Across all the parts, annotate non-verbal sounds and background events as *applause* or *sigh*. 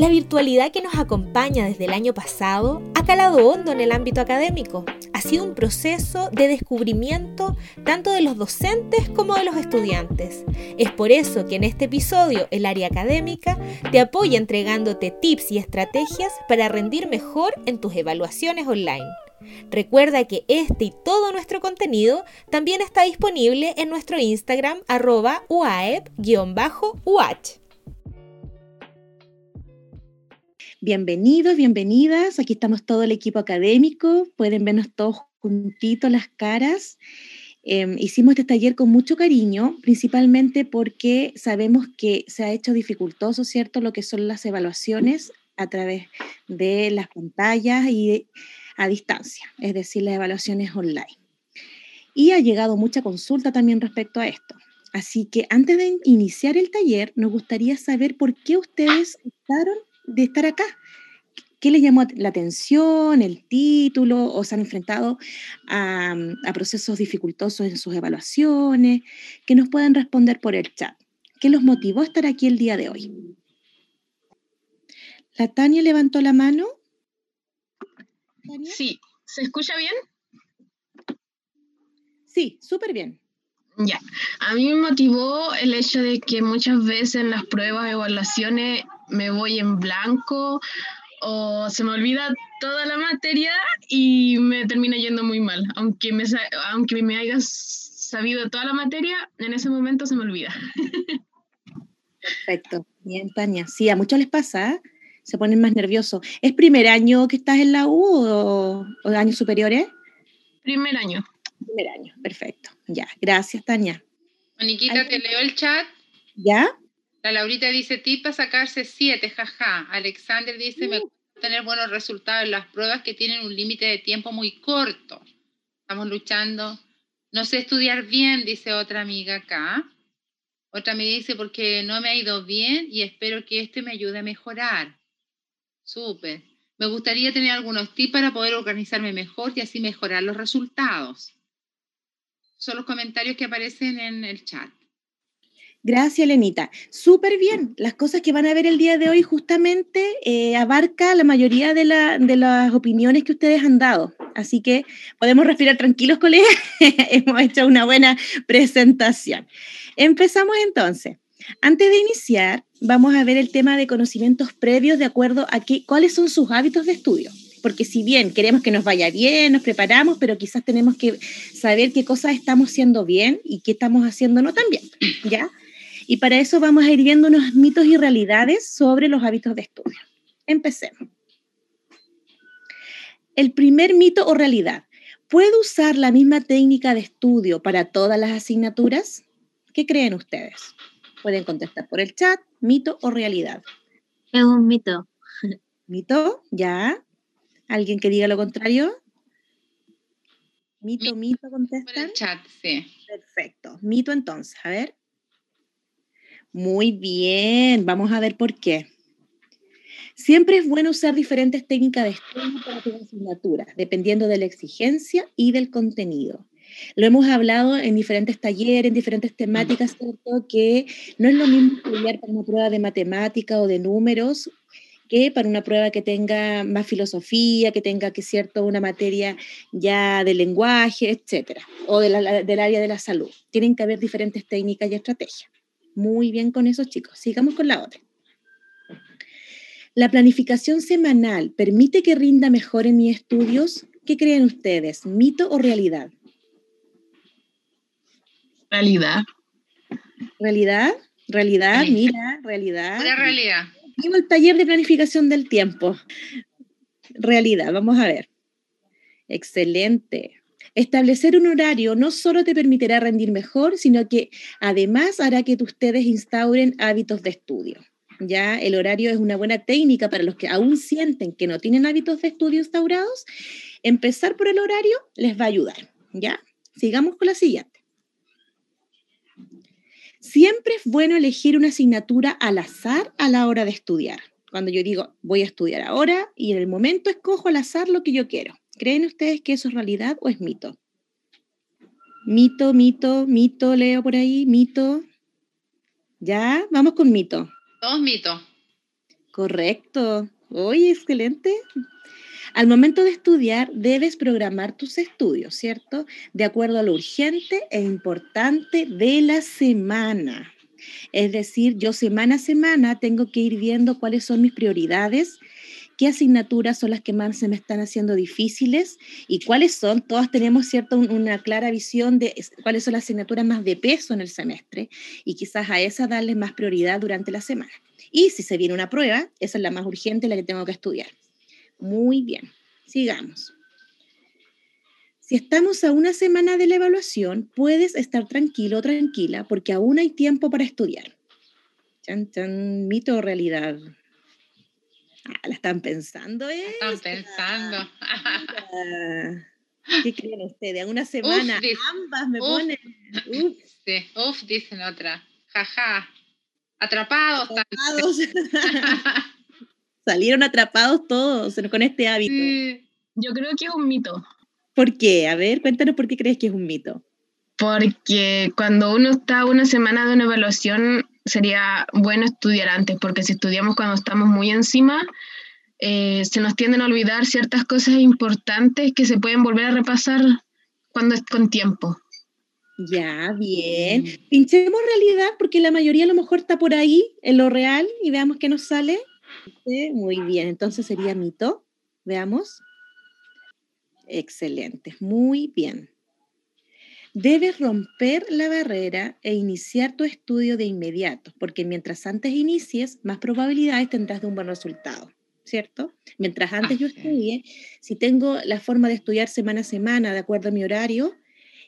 La virtualidad que nos acompaña desde el año pasado ha calado hondo en el ámbito académico. Ha sido un proceso de descubrimiento tanto de los docentes como de los estudiantes. Es por eso que en este episodio el área académica te apoya entregándote tips y estrategias para rendir mejor en tus evaluaciones online. Recuerda que este y todo nuestro contenido también está disponible en nuestro Instagram arroba uaep-uh. Bienvenidos, bienvenidas. Aquí estamos todo el equipo académico. Pueden vernos todos juntitos las caras. Em, hicimos este taller con mucho cariño, principalmente porque sabemos que se ha hecho dificultoso, ¿cierto?, lo que son las evaluaciones a través de las pantallas y a distancia, es decir, las evaluaciones online. Y ha llegado mucha consulta también respecto a esto. Así que antes de iniciar el taller, nos gustaría saber por qué ustedes optaron de estar acá. ¿Qué les llamó la atención, el título, o se han enfrentado a, a, procesos dificultosos en sus evaluaciones? Que nos puedan responder por el chat. ¿Qué los motivó a estar aquí el día de hoy? La Tania levantó la mano. Sí, ¿se escucha bien? Sí, súper bien. Ya, a mí me motivó el hecho de que muchas veces en las pruebas, evaluaciones, me voy en blanco o se me olvida toda la materia y me termina yendo muy mal. Aunque me, aunque me haya sabido toda la materia, en ese momento se me olvida. *laughs* Perfecto. Bien, Tania. Sí, a muchos les pasa, ¿eh? se ponen más nerviosos. ¿Es primer año que estás en la U o, o años superiores? Primer año. Primer año, perfecto. Ya, gracias, Tania. Moniquita, te leo el chat. ¿Ya? La Laurita dice, tip para sacarse siete, jaja. Alexander dice, me gusta tener buenos resultados en las pruebas que tienen un límite de tiempo muy corto. Estamos luchando. No sé estudiar bien, dice otra amiga acá. Otra me dice, porque no me ha ido bien y espero que este me ayude a mejorar. Súper. Me gustaría tener algunos tips para poder organizarme mejor y así mejorar los resultados. Son los comentarios que aparecen en el chat. Gracias, Lenita. Súper bien. Las cosas que van a ver el día de hoy justamente eh, abarca la mayoría de, de, las opiniones que ustedes han dado. Así que podemos respirar tranquilos, colegas. *laughs* Hemos hecho una buena presentación. Empezamos entonces. Antes de iniciar, vamos a ver el tema de conocimientos previos de acuerdo a qué, cuáles son sus hábitos de estudio. Porque si bien queremos que nos vaya bien, nos preparamos, pero quizás tenemos que saber qué cosas estamos haciendo bien y qué estamos haciendo no tan bien, ¿ya? Y para eso vamos a ir viendo unos mitos y realidades sobre los hábitos de estudio. Empecemos. El primer mito o realidad. ¿Puedo usar la misma técnica de estudio para todas las asignaturas? ¿Qué creen ustedes? Pueden contestar por el chat, mito o realidad. Es un mito. ¿Mito? ¿Ya? ¿Alguien que diga lo contrario? Mito, mito, contestan. Por el chat, sí. Perfecto. Mito entonces, a ver. Muy bien, vamos a ver por qué. Siempre es bueno usar diferentes técnicas de estudio para tu asignatura, dependiendo de la exigencia y del contenido. Lo hemos hablado en diferentes talleres, en diferentes temáticas. Que no es lo mismo estudiar para una prueba de matemática o de números que para una prueba que tenga más filosofía, que tenga, que cierto, una materia ya de lenguaje, etcétera, o del área de la salud. Tienen que haber diferentes técnicas y estrategias. Muy bien con esos chicos. Sigamos con la otra. ¿La planificación semanal permite que rinda mejor en mis estudios? ¿Qué creen ustedes? ¿Mito o realidad? Realidad. ¿Realidad? ¿Realidad? Mira, realidad. La realidad. Vimos el taller de planificación del tiempo. Realidad, vamos a ver. Excelente. Establecer un horario no solo te permitirá rendir mejor, sino que además hará que ustedes instauren hábitos de estudio. Ya el horario es una buena técnica para los que aún sienten que no tienen hábitos de estudio instaurados. Empezar por el horario les va a ayudar. Ya, sigamos con la siguiente. Siempre es bueno elegir una asignatura al azar a la hora de estudiar. Cuando yo digo voy a estudiar ahora y en el momento escojo al azar lo que yo quiero. ¿Creen ustedes que eso es realidad o es mito? Mito, mito, mito, leo por ahí, mito. ¿Ya? Vamos con mito. Dos mitos. Correcto. Oye, excelente. Al momento de estudiar, debes programar tus estudios, ¿cierto? De acuerdo a lo urgente e importante de la semana. Es decir, yo semana a semana tengo que ir viendo cuáles son mis prioridades, qué asignaturas son las que más se me están haciendo difíciles y cuáles son, todas tenemos cierto una clara visión de cuáles son las asignaturas más de peso en el semestre y quizás a esas darles más prioridad durante la semana. Y si se viene una prueba, esa es la más urgente, la que tengo que estudiar. Muy bien, sigamos. Si estamos a una semana de la evaluación, puedes estar tranquilo o tranquila porque aún hay tiempo para estudiar. Chan, chan, mito o realidad. Ah, la están pensando, ¿eh? Están pensando. *laughs* ¿Qué creen ustedes? A una semana ambas me ponen. Uf. *laughs* Sí, uf, dicen otra. Jaja. Atrapados. Atrapados. *laughs* Salieron atrapados todos con este hábito. Yo creo que es un mito. ¿Por qué? A ver, cuéntanos por qué crees que es un mito. Porque cuando uno está una semana de una evaluación, sería bueno estudiar antes, porque si estudiamos cuando estamos muy encima, eh, se nos tienden a olvidar ciertas cosas importantes que se pueden volver a repasar cuando es con tiempo. Ya, bien. Mm. Pinchemos realidad porque la mayoría a lo mejor está por ahí, en lo real, y veamos qué nos sale. Muy bien, entonces sería mito. Veamos. Excelente, muy bien. Debes romper la barrera e iniciar tu estudio de inmediato, porque mientras antes inicies, más probabilidades tendrás de un buen resultado, ¿cierto? Mientras antes yo estudie, si tengo la forma de estudiar semana a semana, de acuerdo a mi horario,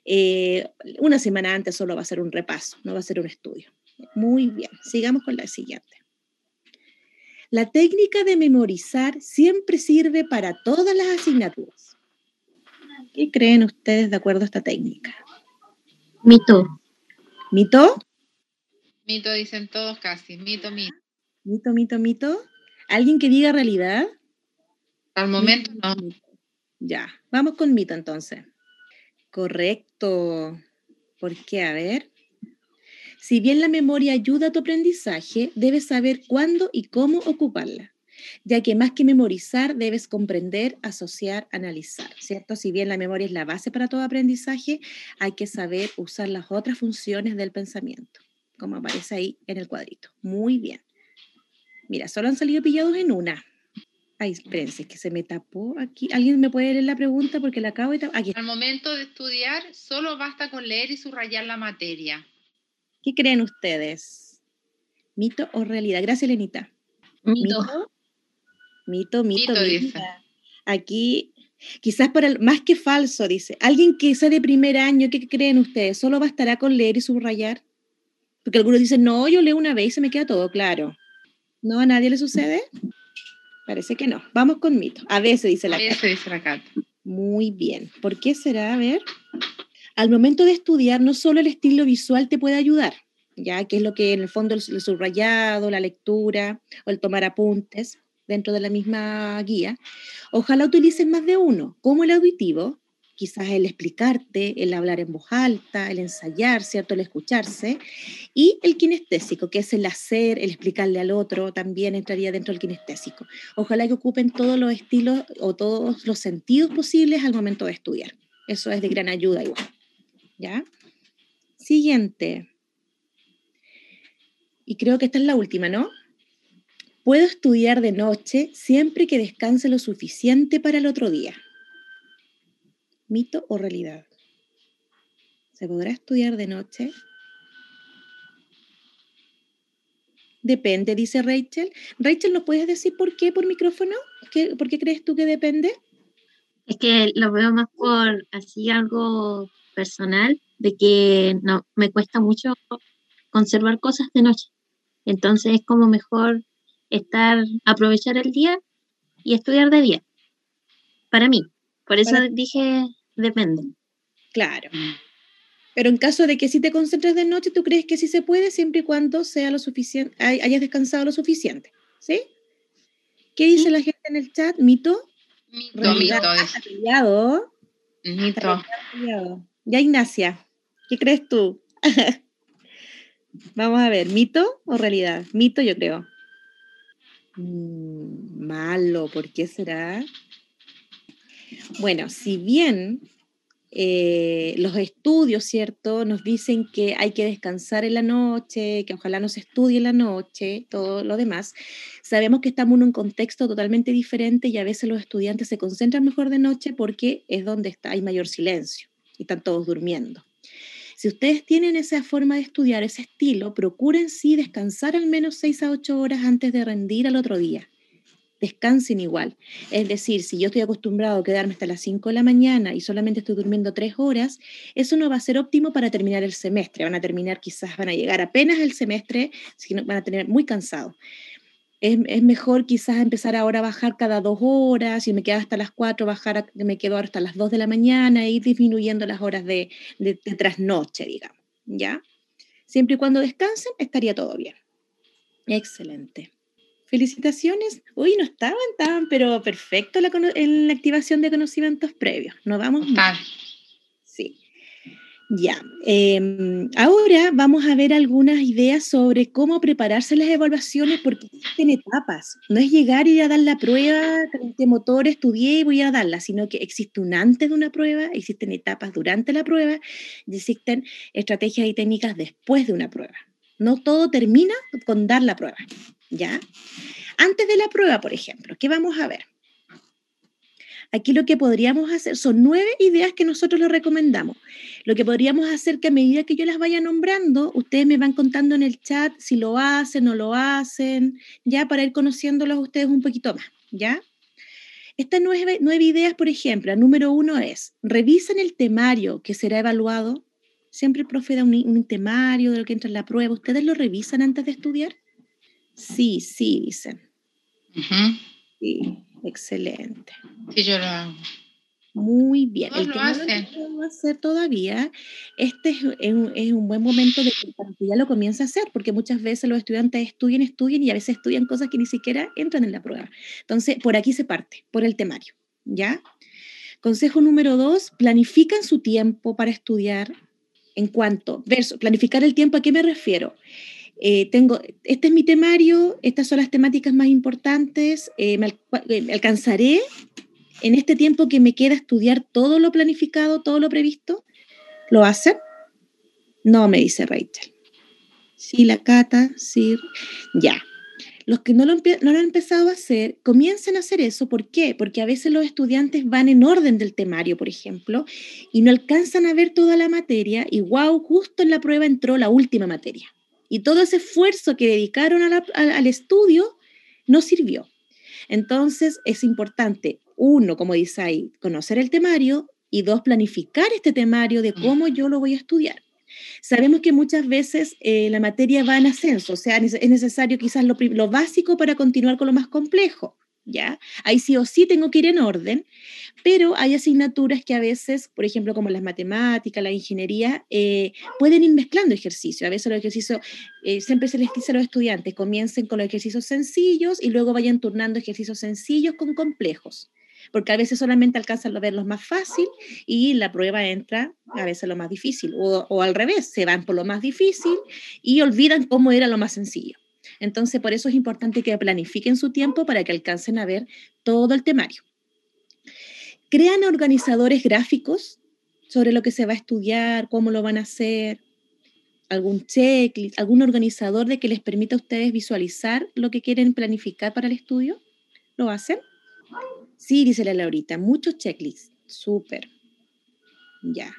eh, una semana antes solo va a ser un repaso, no va a ser un estudio. Muy bien, sigamos con la siguiente. La técnica de memorizar siempre sirve para todas las asignaturas. ¿Qué creen ustedes de acuerdo a esta técnica? Mito. ¿Mito? Mito dicen todos casi. Mito, mito. Mito, mito, mito. ¿Alguien que diga realidad? Al momento no. Ya, vamos con mito entonces. Correcto. ¿Por qué? A ver. Si bien la memoria ayuda a tu aprendizaje, debes saber cuándo y cómo ocuparla, ya que más que memorizar, debes comprender, asociar, analizar, ¿cierto? Si bien la memoria es la base para todo aprendizaje, hay que saber usar las otras funciones del pensamiento, como aparece ahí en el cuadrito. Muy bien. Mira, solo han salido pillados en una. Ay, espérense, que se me tapó aquí. ¿Alguien me puede leer la pregunta? Porque la acabo de tapar. Aquí. Al momento de estudiar, solo basta con leer y subrayar la materia. ¿Qué creen ustedes? ¿Mito o realidad? Gracias, Lenita. Mito. Mito, mito, mito. Aquí, quizás para el, más que falso, dice. Alguien que sea de primer año, ¿qué creen ustedes? ¿Solo bastará con leer y subrayar? Porque algunos dicen, no, yo leo una vez y se me queda todo claro. ¿No a nadie le sucede? Parece que no. Vamos con mito. A veces dice la A veces dice la carta. Muy bien. ¿Por qué será? A ver. Al momento de estudiar, no solo el estilo visual te puede ayudar, ya que es lo que en el fondo el, subrayado, la lectura o el tomar apuntes dentro de la misma guía. Ojalá utilices más de uno, como el auditivo, quizás el explicarte, el hablar en voz alta, el ensayar, ¿cierto? El escucharse, y el kinestésico, que es el hacer, el explicarle al otro, también entraría dentro del kinestésico. Ojalá que ocupen todos los estilos o todos los sentidos posibles al momento de estudiar. Eso es de gran ayuda igual. ¿Ya? Siguiente. Y creo que esta es la última, ¿no? Puedo estudiar de noche siempre que descanse lo suficiente para el otro día. ¿Mito o realidad? ¿Se podrá estudiar de noche? Depende, dice Rachel. Rachel, ¿nos puedes decir por qué por micrófono? ¿Qué, ¿Por qué crees tú que depende? Es que lo veo más por así algo personal de que no me cuesta mucho conservar cosas de noche. Entonces es como mejor estar, aprovechar el día y estudiar de día. Para mí. Por eso dije, depende. Claro. Pero en caso de que si te concentres de noche, ¿tú crees que sí se puede siempre y cuando sea lo suficiente, hayas descansado lo suficiente? ¿Sí? ¿Qué dice la gente en el chat? ¿Mito? Mito, mito. Mito. Ya, Ignacia, ¿qué crees tú? *laughs* Vamos a ver, ¿mito o realidad? Mito, yo creo. Mm, malo, ¿por qué será? Bueno, si bien eh, los estudios, ¿cierto? Nos dicen que hay que descansar en la noche, que ojalá no se estudie en la noche, todo lo demás. Sabemos que estamos en un contexto totalmente diferente y a veces los estudiantes se concentran mejor de noche porque es donde está, hay mayor silencio y están todos durmiendo. Si ustedes tienen esa forma de estudiar, ese estilo, procuren sí descansar al menos 6 a 8 horas antes de rendir al otro día descansen igual. Es decir, si yo estoy acostumbrado a quedarme hasta las 5 de la mañana y solamente estoy durmiendo 3 horas, eso no va a ser óptimo para terminar el semestre. Van a terminar, quizás van a llegar apenas el semestre, sino van a tener muy cansado. Es, es, mejor quizás empezar ahora a bajar cada dos horas, si me quedo hasta las 4, bajar, me quedo hasta las 2 de la mañana e ir disminuyendo las horas de, de, de trasnoche, digamos, ¿ya? Siempre y cuando descansen, estaría todo bien. Excelente. Felicitaciones. Uy, no estaban tan, pero perfecto la, en la activación de conocimientos previos. No vamos mal. Sí. Ya. Em, ahora vamos a ver algunas ideas sobre cómo prepararse las evaluaciones porque existen etapas. No es llegar y ir a dar la prueba, este motor, estudié y voy a darla, sino que existe un antes de una prueba, existen etapas durante la prueba existen estrategias y técnicas después de una prueba. No todo termina con dar la prueba. ¿ya? Antes de la prueba, por ejemplo, ¿qué vamos a ver? Aquí lo que podríamos hacer son nueve ideas que nosotros les recomendamos. Lo que podríamos hacer que a medida que yo las vaya nombrando, ustedes me van contando en el chat si lo hacen o lo hacen, ya para ir conociéndolos ustedes un poquito más, ¿ya? Estas nueve, nueve ideas, por ejemplo, número uno es, revisen el temario que será evaluado. Siempre el profe da un, un temario de lo que entra en la prueba. ¿Ustedes lo revisan antes de estudiar? Sí, sí, dicen. Sí, excelente. Sí, yo lo hago. Muy bien. el que no lo hacer todavía, este es, un, buen momento de que, ya lo comience a hacer, porque muchas veces los estudiantes estudian, estudian y a veces estudian cosas que ni siquiera entran en la prueba. Entonces, por aquí se parte, por el temario, ¿ya? Consejo número dos, planifican su tiempo para estudiar en cuanto, verso, planificar el tiempo, ¿a qué me refiero? Eh, tengo, este es mi temario, estas son las temáticas más importantes, eh, eh, alcanzaré en este tiempo que me queda estudiar todo lo planificado, todo lo previsto. ¿Lo hacen? No, me dice Rachel. Sí, la cata, sí, ya. Los que no lo, no lo han empezado a hacer, comiencen a hacer eso. ¿Por qué? Porque a veces los estudiantes van en orden del temario, por ejemplo, y no alcanzan a ver toda la materia y wow, justo en la prueba entró la última materia. Y todo ese esfuerzo que dedicaron al estudio no sirvió. Entonces es importante, uno, como dice ahí, conocer el temario y dos, planificar este temario de cómo yo lo voy a estudiar. Sabemos que muchas veces eh, la materia va en ascenso, o sea, es necesario quizás lo, lo, básico para continuar con lo más complejo. ¿Ya? Ahí sí o sí tengo que ir en orden, pero hay asignaturas que a veces, por ejemplo, como las matemáticas, la ingeniería, eh, pueden ir mezclando ejercicios. A veces los ejercicios, eh, siempre se les dice a los estudiantes, comiencen con los ejercicios sencillos y luego vayan turnando ejercicios sencillos con complejos porque a veces solamente alcanzan a ver lo más fácil y la prueba entra a veces lo más difícil, o, al revés, se van por lo más difícil y olvidan cómo era lo más sencillo. Entonces, por eso es importante que planifiquen su tiempo para que alcancen a ver todo el temario. Crean organizadores gráficos sobre lo que se va a estudiar, cómo lo van a hacer, algún checklist, algún organizador de que les permita a ustedes visualizar lo que quieren planificar para el estudio. ¿Lo hacen? Sí, dice la Laurita, muchos checklists. Súper. Ya.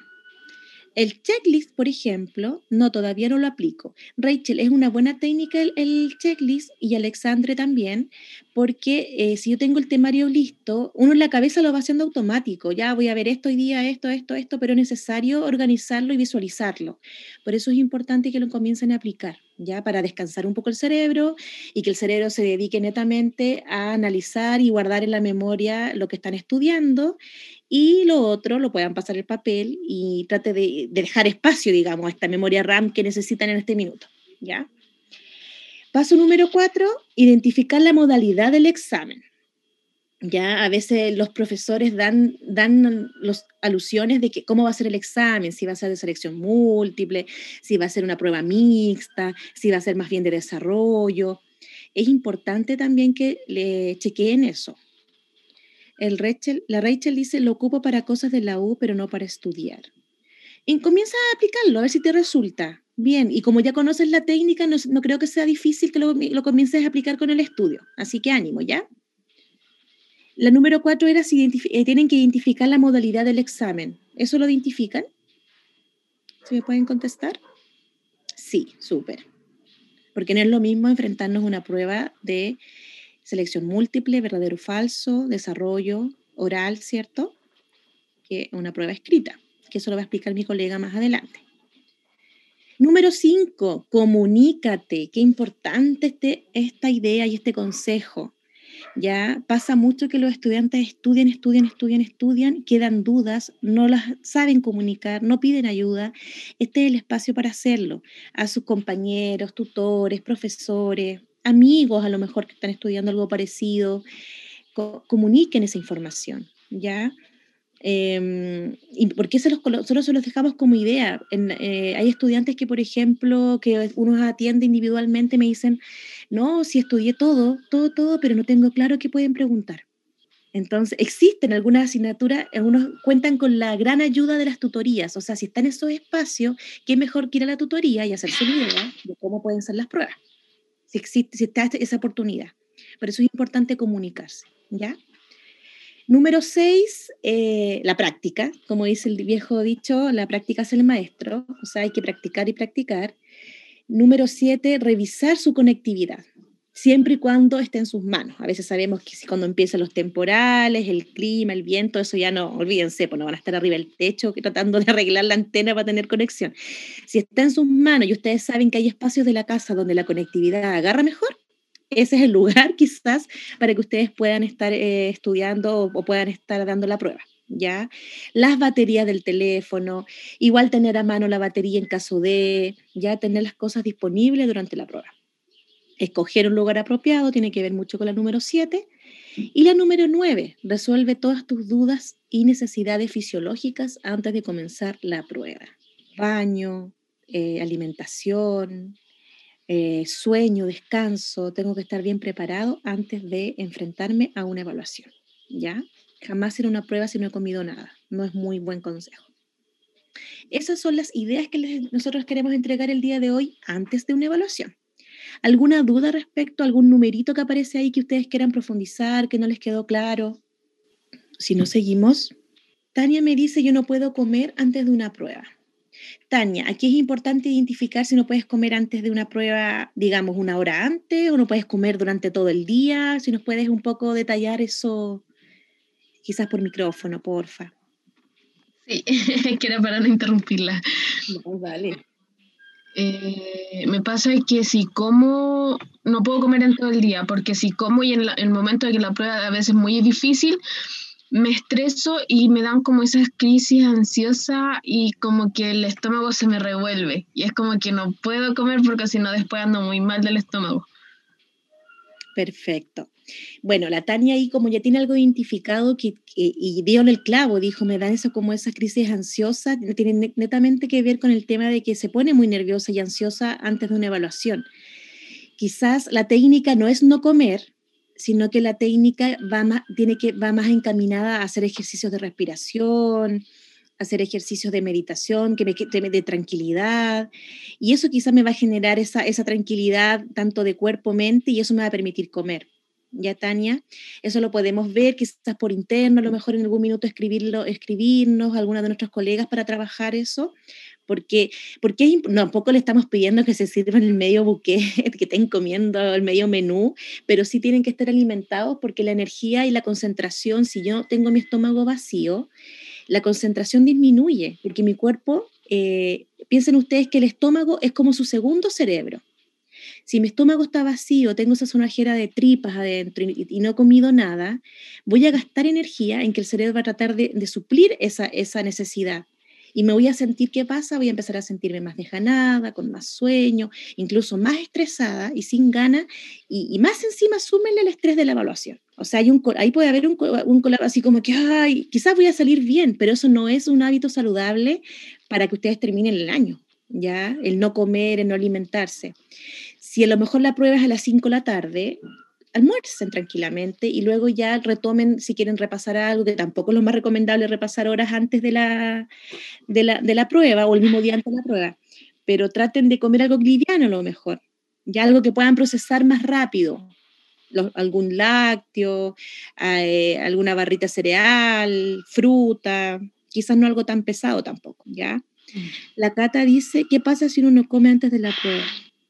El checklist, por ejemplo, no, todavía no lo aplico. Rachel, es una buena técnica el, checklist y Alexandre también, porque eh, si yo tengo el temario listo, uno en la cabeza lo va haciendo automático. Ya voy a ver esto hoy día, esto, esto, esto, pero es necesario organizarlo y visualizarlo. Por eso es importante que lo comiencen a aplicar, ya para descansar un poco el cerebro y que el cerebro se dedique netamente a analizar y guardar en la memoria lo que están estudiando y lo otro lo puedan pasar el papel y trate de, dejar espacio, digamos, a esta memoria RAM que necesitan en este minuto. ¿ya? Paso número cuatro, identificar la modalidad del examen. Ya a veces los profesores dan, dan los alusiones de que cómo va a ser el examen, si va a ser de selección múltiple, si va a ser una prueba mixta, si va a ser más bien de desarrollo. es importante también que le chequeen eso. El Rachel, la Rachel dice, lo ocupo para cosas de la U, pero no para estudiar. Y comienza a aplicarlo, a ver si te resulta. Bien, y como ya conoces la técnica, no, no creo que sea difícil que lo, lo, comiences a aplicar con el estudio. Así que ánimo, ¿ya? La número cuatro era si eh, tienen que identificar la modalidad del examen. ¿Eso lo identifican? ¿Se me pueden contestar? Sí, súper. Porque no es lo mismo enfrentarnos a una prueba de selección múltiple, verdadero o falso, desarrollo oral, ¿cierto? Que una prueba escrita, que eso lo va a explicar mi colega más adelante. Número 5, comunícate. Qué importante este, esta idea y este consejo. Ya pasa mucho que los estudiantes estudian, estudian, estudian, estudian, quedan dudas, no las saben comunicar, no piden ayuda. Este es el espacio para hacerlo. A sus compañeros, tutores, profesores, amigos a lo mejor que están estudiando algo parecido, comuniquen esa información, ¿ya? Eh, ¿Y por qué los, solo se los dejamos como idea? Eh, hay estudiantes que, por ejemplo, que uno atiende individualmente, me dicen, no, si estudié todo, todo, todo, pero no tengo claro qué pueden preguntar. Entonces, existen algunas asignaturas, algunos cuentan con la gran ayuda de las tutorías, o sea, si están en esos espacios, qué mejor que ir a la tutoría y hacerse una idea de cómo pueden ser las pruebas si existe, está esa oportunidad. Por eso es importante comunicarse, ¿ya? Número seis, eh, la práctica. Como dice el viejo dicho, la práctica es el maestro, o sea, hay que practicar y practicar. Número siete, revisar su conectividad siempre y cuando esté en sus manos. A veces sabemos que si cuando empiezan los temporales, el clima, el viento, eso ya no, olvídense, pues no van a estar arriba del techo tratando de arreglar la antena para tener conexión. Si está en sus manos y ustedes saben que hay espacios de la casa donde la conectividad agarra mejor, ese es el lugar *laughs* quizás para que ustedes puedan estar eh, estudiando o, puedan estar dando la prueba. ¿Ya? Las baterías del teléfono, igual tener a mano la batería en caso de, ya tener las cosas disponibles durante la prueba. Escoger un lugar apropiado tiene que ver mucho con la número 7. Y la número 9, resuelve todas tus dudas y necesidades fisiológicas antes de comenzar la prueba. Baño, eh, alimentación, eh, sueño, descanso, tengo que estar bien preparado antes de enfrentarme a una evaluación. ¿Ya? Jamás hacer una prueba si no he comido nada. No es muy buen consejo. Esas son las ideas que nosotros queremos entregar el día de hoy antes de una evaluación. ¿Alguna duda respecto a algún numerito que aparece ahí que ustedes quieran profundizar, que no les quedó claro? Si no seguimos, Tania me dice, yo no puedo comer antes de una prueba. Tania, aquí es importante identificar si no puedes comer antes de una prueba, digamos, una hora antes, o no puedes comer durante todo el día. Si nos puedes un poco detallar eso, quizás por micrófono, porfa. Sí, *laughs* que era para no interrumpirla. vale. Eh, me pasa que si como, no puedo comer en todo el día, porque si como y en, el momento de que la prueba a veces es muy difícil, me estreso y me dan como esas crisis ansiosas y como que el estómago se me revuelve. Y es como que no puedo comer porque si no después ando muy mal del estómago. Perfecto. Bueno, la Tania ahí como ya tiene algo identificado y dio en el clavo, dijo, me dan eso como esas crisis ansiosas, tiene netamente que ver con el tema de que se pone muy nerviosa y ansiosa antes de una evaluación. Quizás la técnica no es no comer, sino que la técnica va más, tiene que, va más encaminada a hacer ejercicios de respiración, hacer ejercicios de meditación, que me de tranquilidad, y eso quizás me va a generar esa, esa tranquilidad tanto de cuerpo, mente, y eso me va a permitir comer. Ya, Tania, eso lo podemos ver quizás por interno, a lo mejor en algún minuto escribirlo, escribirnos alguna de nuestros colegas para trabajar eso, porque, porque no, tampoco le estamos pidiendo que se sirvan el medio buque, *laughs* que estén comiendo el medio menú, pero sí tienen que estar alimentados porque la energía y la concentración, si yo tengo mi estómago vacío, la concentración disminuye, porque mi cuerpo, eh, piensen ustedes que el estómago es como su segundo cerebro. Si mi estómago está vacío, tengo esa sonajera de tripas adentro y, no he comido nada, voy a gastar energía en que el cerebro va a tratar de, suplir esa, esa necesidad y me voy a sentir, ¿qué pasa? Voy a empezar a sentirme más dejanada, con más sueño, incluso más estresada y sin ganas, y, más encima súmenle el estrés de la evaluación. O sea, hay un, ahí puede haber un, un colapso así como que, ay, quizás voy a salir bien, pero eso no es un hábito saludable para que ustedes terminen el año. ¿ya? El no comer, el no alimentarse. Si a lo mejor la prueba es a las 5 de la tarde, almuercen tranquilamente y luego ya retomen si quieren repasar algo, que tampoco es lo más recomendable repasar horas antes de la, de la, de la prueba o el mismo día antes de la prueba, pero traten de comer algo liviano a lo mejor, ya algo que puedan procesar más rápido, algún lácteo, eh, alguna barrita cereal, fruta, quizás no algo tan pesado tampoco, ¿ya? Mm. La Cata dice, ¿qué pasa si uno no come antes de la prueba?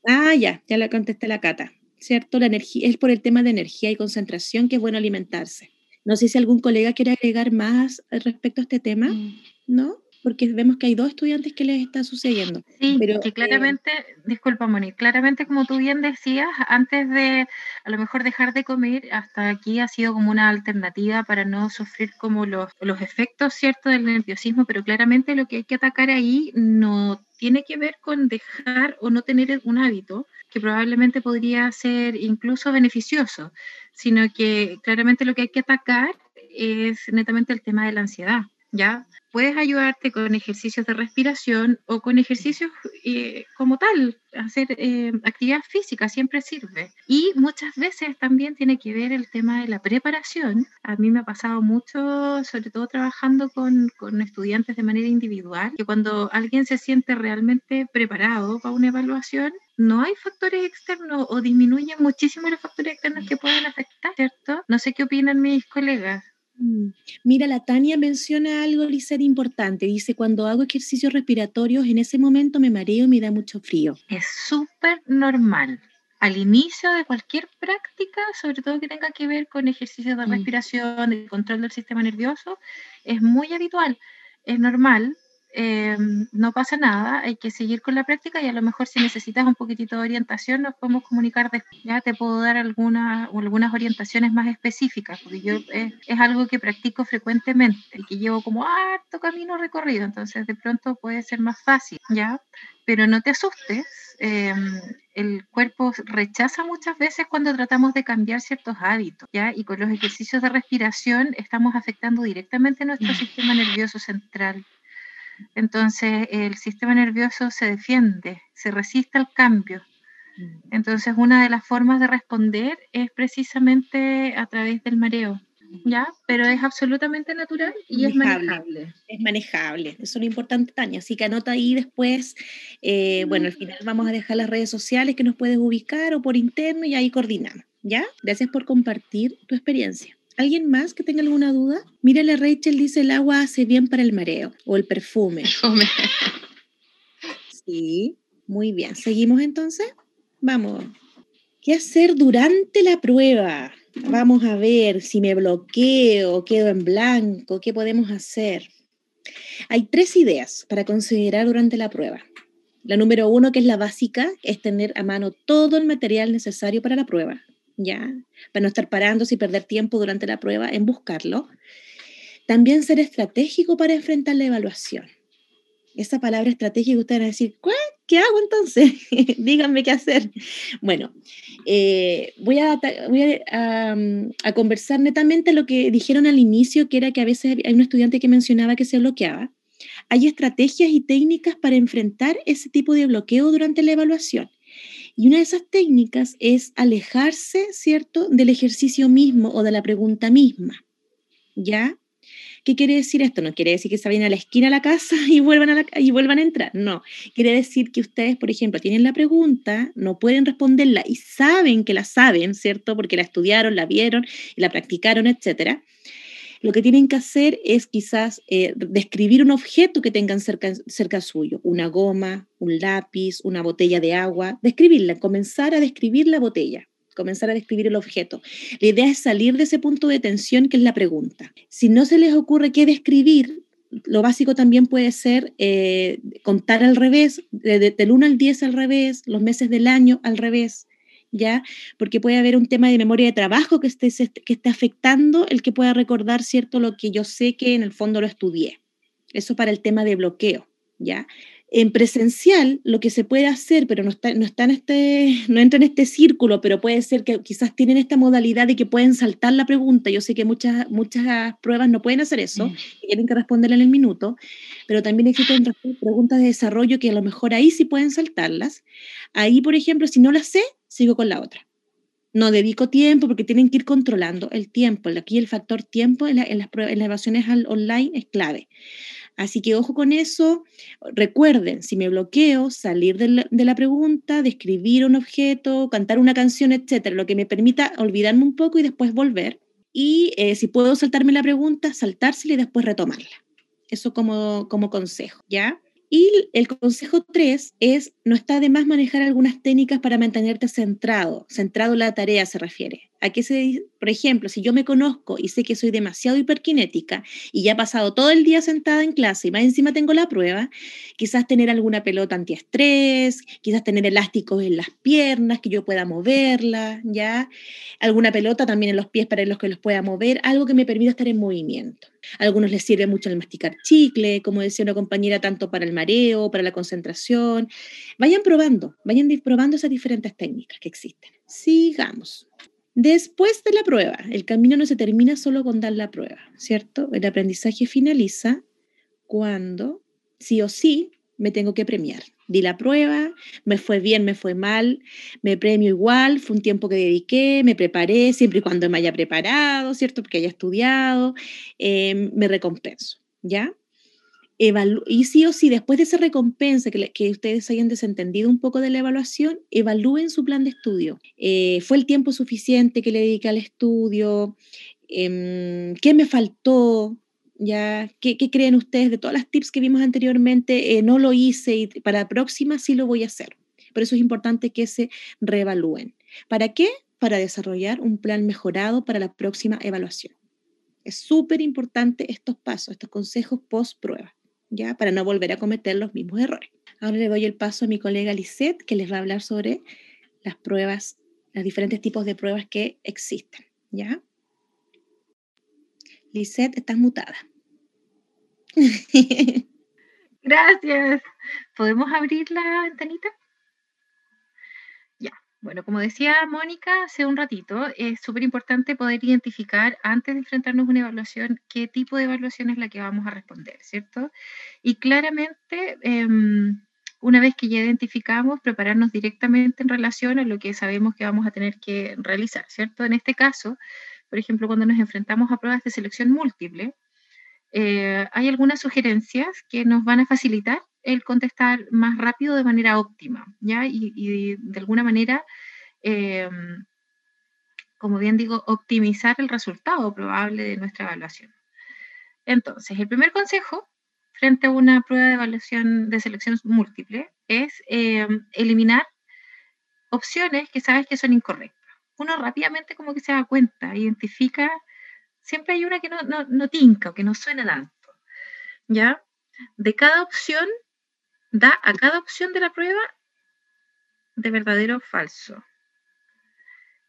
Ah, ya, ya le contesté la Cata, ¿cierto? La energía, es por el tema de energía y concentración que es bueno alimentarse. No sé si algún colega quiere agregar más respecto a este tema, mm. ¿no? Porque vemos que hay dos estudiantes que les está sucediendo. Sí, pero que eh, claramente, disculpa Moni, claramente como tú bien decías, antes de a lo mejor dejar de comer, hasta aquí ha sido como una alternativa para no sufrir como los, los efectos, ¿cierto?, del nerviosismo, pero claramente lo que hay que atacar ahí no tiene que ver con dejar o no tener un hábito que probablemente podría ser incluso beneficioso, sino que claramente lo que hay que atacar es netamente el tema de la ansiedad, ¿ya? puedes ayudarte con ejercicios de respiración o con ejercicios eh, como tal, hacer eh, actividad física siempre sirve. Y muchas veces también tiene que ver el tema de la preparación. A mí me ha pasado mucho, sobre todo trabajando con, con estudiantes de manera individual, que cuando alguien se siente realmente preparado para una evaluación, no hay factores externos o disminuyen muchísimo los factores externos que pueden afectar, ¿cierto? No sé qué opinan mis colegas. Mm. Mira, la Tania menciona algo, Lizeth, importante. Dice, cuando hago ejercicios respiratorios, en ese momento me mareo y me da mucho frío. Es súper normal. Al inicio de cualquier práctica, sobre todo que tenga que ver con ejercicios de mm. respiración, de control del sistema nervioso, es muy habitual. Es normal, Em, no pasa nada, hay que seguir con la práctica y a lo mejor si necesitas un poquitito de orientación nos podemos comunicar después. Ya te puedo dar alguna, algunas orientaciones más específicas, porque yo es, algo que practico frecuentemente y que llevo como harto camino recorrido, entonces de pronto puede ser más fácil, ¿ya? Pero no te asustes, em, el cuerpo rechaza muchas veces cuando tratamos de cambiar ciertos hábitos, ¿ya? Y con los ejercicios de respiración estamos afectando directamente nuestro mm. sistema nervioso central. Entonces el sistema nervioso se defiende, se resiste al cambio. Mm. Entonces una de las formas de responder es precisamente a través del mareo. ¿Ya? Pero es absolutamente natural y es manejable. Es manejable, eso es lo importante, Tania. Así que anota ahí después, eh, bueno, al final vamos a dejar las redes sociales que nos puedes ubicar o por interno y ahí coordinamos, ¿ya? Gracias por compartir tu experiencia. ¿Alguien más que tenga alguna duda? Mírale, Rachel dice el agua hace bien para el mareo o el perfume. Perfume. Sí, muy bien. ¿Seguimos entonces? Vamos. ¿Qué hacer durante la prueba? Vamos a ver si me bloqueo, quedo en blanco, ¿qué podemos hacer? Hay tres ideas para considerar durante la prueba. La número uno, que es la básica, es tener a mano todo el material necesario para la prueba. ¿Ya? Para no estar parándose y perder tiempo durante la prueba en buscarlo. También ser estratégico para enfrentar la evaluación. Esa palabra estratégica, ustedes van a decir, ¿qué hago entonces? *laughs* Díganme qué hacer. Bueno, eh, voy, a, voy a, a, conversar netamente lo que dijeron al inicio, que era que a veces hay un estudiante que mencionaba que se bloqueaba. Hay estrategias y técnicas para enfrentar ese tipo de bloqueo durante la evaluación. Y una de esas técnicas es alejarse, ¿cierto?, del ejercicio mismo o de la pregunta misma. ¿Ya? ¿Qué quiere decir esto? No quiere decir que se vayan a la esquina de la casa *laughs* y vuelvan a, y vuelvan a entrar. No. Quiere decir que ustedes, por ejemplo, tienen la pregunta, no pueden responderla y saben que la saben, ¿cierto? Porque la estudiaron, la vieron, la practicaron, etcétera lo que tienen que hacer es quizás eh, describir un objeto que tengan cerca, suyo, una goma, un lápiz, una botella de agua, describirla, comenzar a describir la botella comenzar a describir el objeto. La idea es salir de ese punto de tensión que es la pregunta. Si no se les ocurre qué describir, lo básico también puede ser eh, contar al revés, del 1 al 10 al revés, los meses del año al revés, ¿ya? Porque puede haber un tema de memoria de trabajo que esté, que esté afectando el que pueda recordar, ¿cierto? Lo que yo sé que en el fondo lo estudié. Eso para el tema de bloqueo, ¿ya? En presencial, lo que se puede hacer, pero no está, no está en este, no entra en este círculo, pero puede ser que quizás tienen esta modalidad de que pueden saltar la pregunta. Yo sé que muchas, muchas pruebas no pueden hacer eso, Mm. y tienen que responderla en el minuto, pero también existen preguntas de desarrollo que a lo mejor ahí sí pueden saltarlas. Ahí, por ejemplo, si no las sé, sigo con la otra. No dedico tiempo porque tienen que ir controlando el tiempo. Aquí el factor tiempo en, la- en las, pruebas- en las evaluaciones al- online es clave. Así que ojo con eso. Recuerden, si me bloqueo, salir de la, pregunta, describir un objeto, cantar una canción, etcétera, lo que me permita olvidarme un poco y después volver. Y eh, si puedo saltarme la pregunta, saltársela y después retomarla. Eso como, como consejo, ¿ya? Y el consejo 3 es, no está de más manejar algunas técnicas para mantenerte centrado, centrado en la tarea se refiere. ¿A qué se? Por ejemplo, si yo me conozco y sé que soy demasiado hiperkinética y ya he pasado todo el día sentada en clase y más encima tengo la prueba, quizás tener alguna pelota antiestrés, quizás tener elásticos en las piernas, que yo pueda moverla, ¿ya? Alguna pelota también en los pies para los que los pueda mover, algo que me permita estar en movimiento. A algunos les sirve mucho el masticar chicle, como decía una compañera, tanto para el mareo, para la concentración. Vayan probando, vayan probando esas diferentes técnicas que existen. Sigamos. Después de la prueba, el camino no se termina solo con dar la prueba, ¿cierto? El aprendizaje finaliza cuando, sí o sí, me tengo que premiar. Di la prueba, me fue bien, me fue mal, me premio igual, fue un tiempo que dediqué, me preparé, siempre y cuando me haya preparado, ¿cierto? Porque haya estudiado, eh, me recompenso, ¿ya? Y sí o sí, después de esa recompensa, que, ustedes hayan desentendido un poco de la evaluación, evalúen su plan de estudio. Eh, ¿Fue el tiempo suficiente que le dediqué al estudio? Em, ¿Qué me faltó? ¿Ya? ¿Qué, qué creen ustedes de todas las tips que vimos anteriormente? Eh, no lo hice y para la próxima sí lo voy a hacer. Por eso es importante que se reevalúen. ¿Para qué? Para desarrollar un plan mejorado para la próxima evaluación. Es súper importante estos pasos, estos consejos post prueba, ¿ya? Para no volver a cometer los mismos errores. Ahora le doy el paso a mi colega Lisette, que les va a hablar sobre las pruebas, los diferentes tipos de pruebas que existen, ¿ya? Lisette, estás mutada. *laughs* Gracias. ¿Podemos abrir la ventanita? Bueno, como decía Mónica hace un ratito, es súper importante poder identificar antes de enfrentarnos a una evaluación qué tipo de evaluación es la que vamos a responder, ¿cierto? Y claramente, em, una vez que ya identificamos, prepararnos directamente en relación a lo que sabemos que vamos a tener que realizar, ¿cierto? En este caso, por ejemplo, cuando nos enfrentamos a pruebas de selección múltiple, eh, hay algunas sugerencias que nos van a facilitar el contestar más rápido de manera óptima, ¿ya? Y, de alguna manera, eh, como bien digo, optimizar el resultado probable de nuestra evaluación. Entonces, el primer consejo frente a una prueba de evaluación de selección múltiple es eh, eliminar opciones que sabes que son incorrectas. Uno rápidamente como que se da cuenta, identifica siempre hay una que no, no, no tinca o que no suena tanto. ¿Ya? De cada opción, da a cada opción de la prueba de verdadero o falso.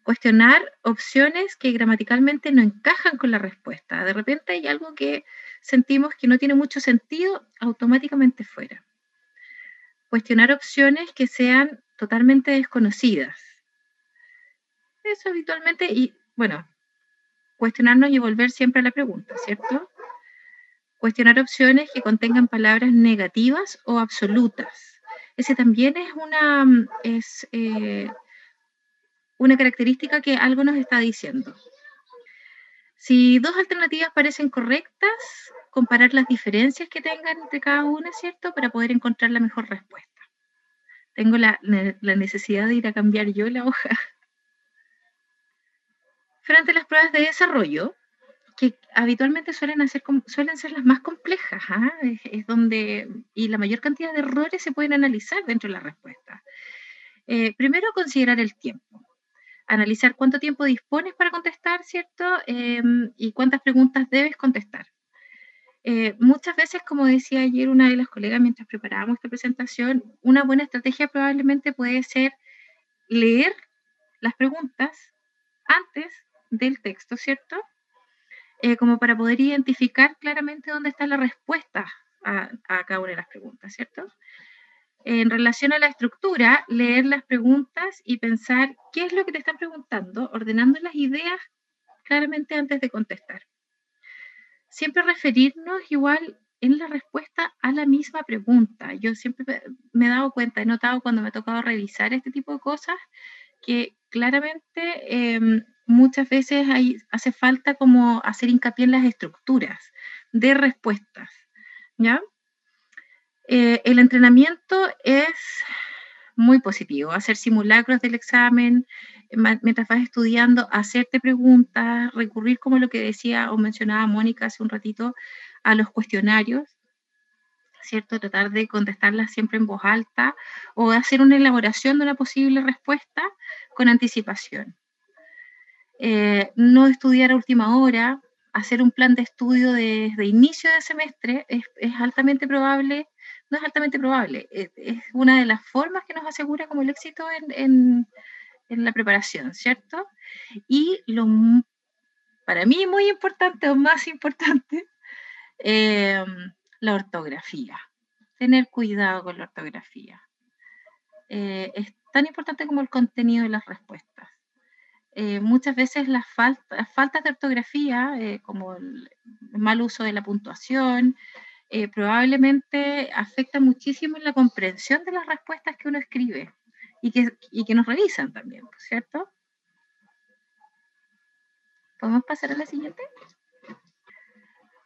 Cuestionar opciones que gramaticalmente no encajan con la respuesta. De repente hay algo que sentimos que no tiene mucho sentido, automáticamente fuera. Cuestionar opciones que sean totalmente desconocidas. Eso habitualmente, y bueno, cuestionarnos y volver siempre a la pregunta, ¿cierto? Cuestionar opciones que contengan palabras negativas o absolutas. Ese también es una, es, eh, una característica que algo nos está diciendo. Si dos alternativas parecen correctas, comparar las diferencias que tengan entre cada una, ¿cierto? Para poder encontrar la mejor respuesta. Tengo la, la necesidad de ir a cambiar yo la hoja frente a las pruebas de desarrollo, que habitualmente suelen, hacer, suelen ser las más complejas, ¿ah? es, donde, y la mayor cantidad de errores se pueden analizar dentro de la respuesta. Eh, primero, considerar el tiempo. Analizar cuánto tiempo dispones para contestar, ¿cierto? Eh, y cuántas preguntas debes contestar. Eh, muchas veces, como decía ayer una de las colegas mientras preparábamos esta presentación, una buena estrategia probablemente puede ser leer las preguntas antes del texto, ¿cierto? Eh, como para poder identificar claramente dónde está la respuesta a, a, cada una de las preguntas, ¿cierto? En relación a la estructura, leer las preguntas y pensar qué es lo que te están preguntando, ordenando las ideas claramente antes de contestar. Siempre referirnos igual en la respuesta a la misma pregunta. Yo siempre me he dado cuenta, he notado cuando me ha tocado revisar este tipo de cosas, que claramente em, muchas veces hace falta como hacer hincapié en las estructuras de respuestas. ¿ya? Eh, el entrenamiento es muy positivo, hacer simulacros del examen, mientras vas estudiando, hacerte preguntas, recurrir, como lo que decía o mencionaba Mónica hace un ratito, a los cuestionarios, ¿cierto? Tratar de contestarlas siempre en voz alta o hacer una elaboración de una posible respuesta con anticipación. Eh, no estudiar a última hora, hacer un plan de estudio desde inicio de semestre es, altamente probable, no es altamente probable, es, una de las formas que nos asegura como el éxito en, la preparación, ¿cierto? Y lo, para mí muy importante o más importante, *laughs* em, la ortografía. Tener cuidado con la ortografía. Eh, es tan importante como el contenido de las respuestas. Eh, muchas veces las, faltas de ortografía, eh, como el mal uso de la puntuación, eh, probablemente afectan muchísimo en la comprensión de las respuestas que uno escribe y que, y que nos revisan también, ¿cierto? ¿Podemos pasar a la siguiente?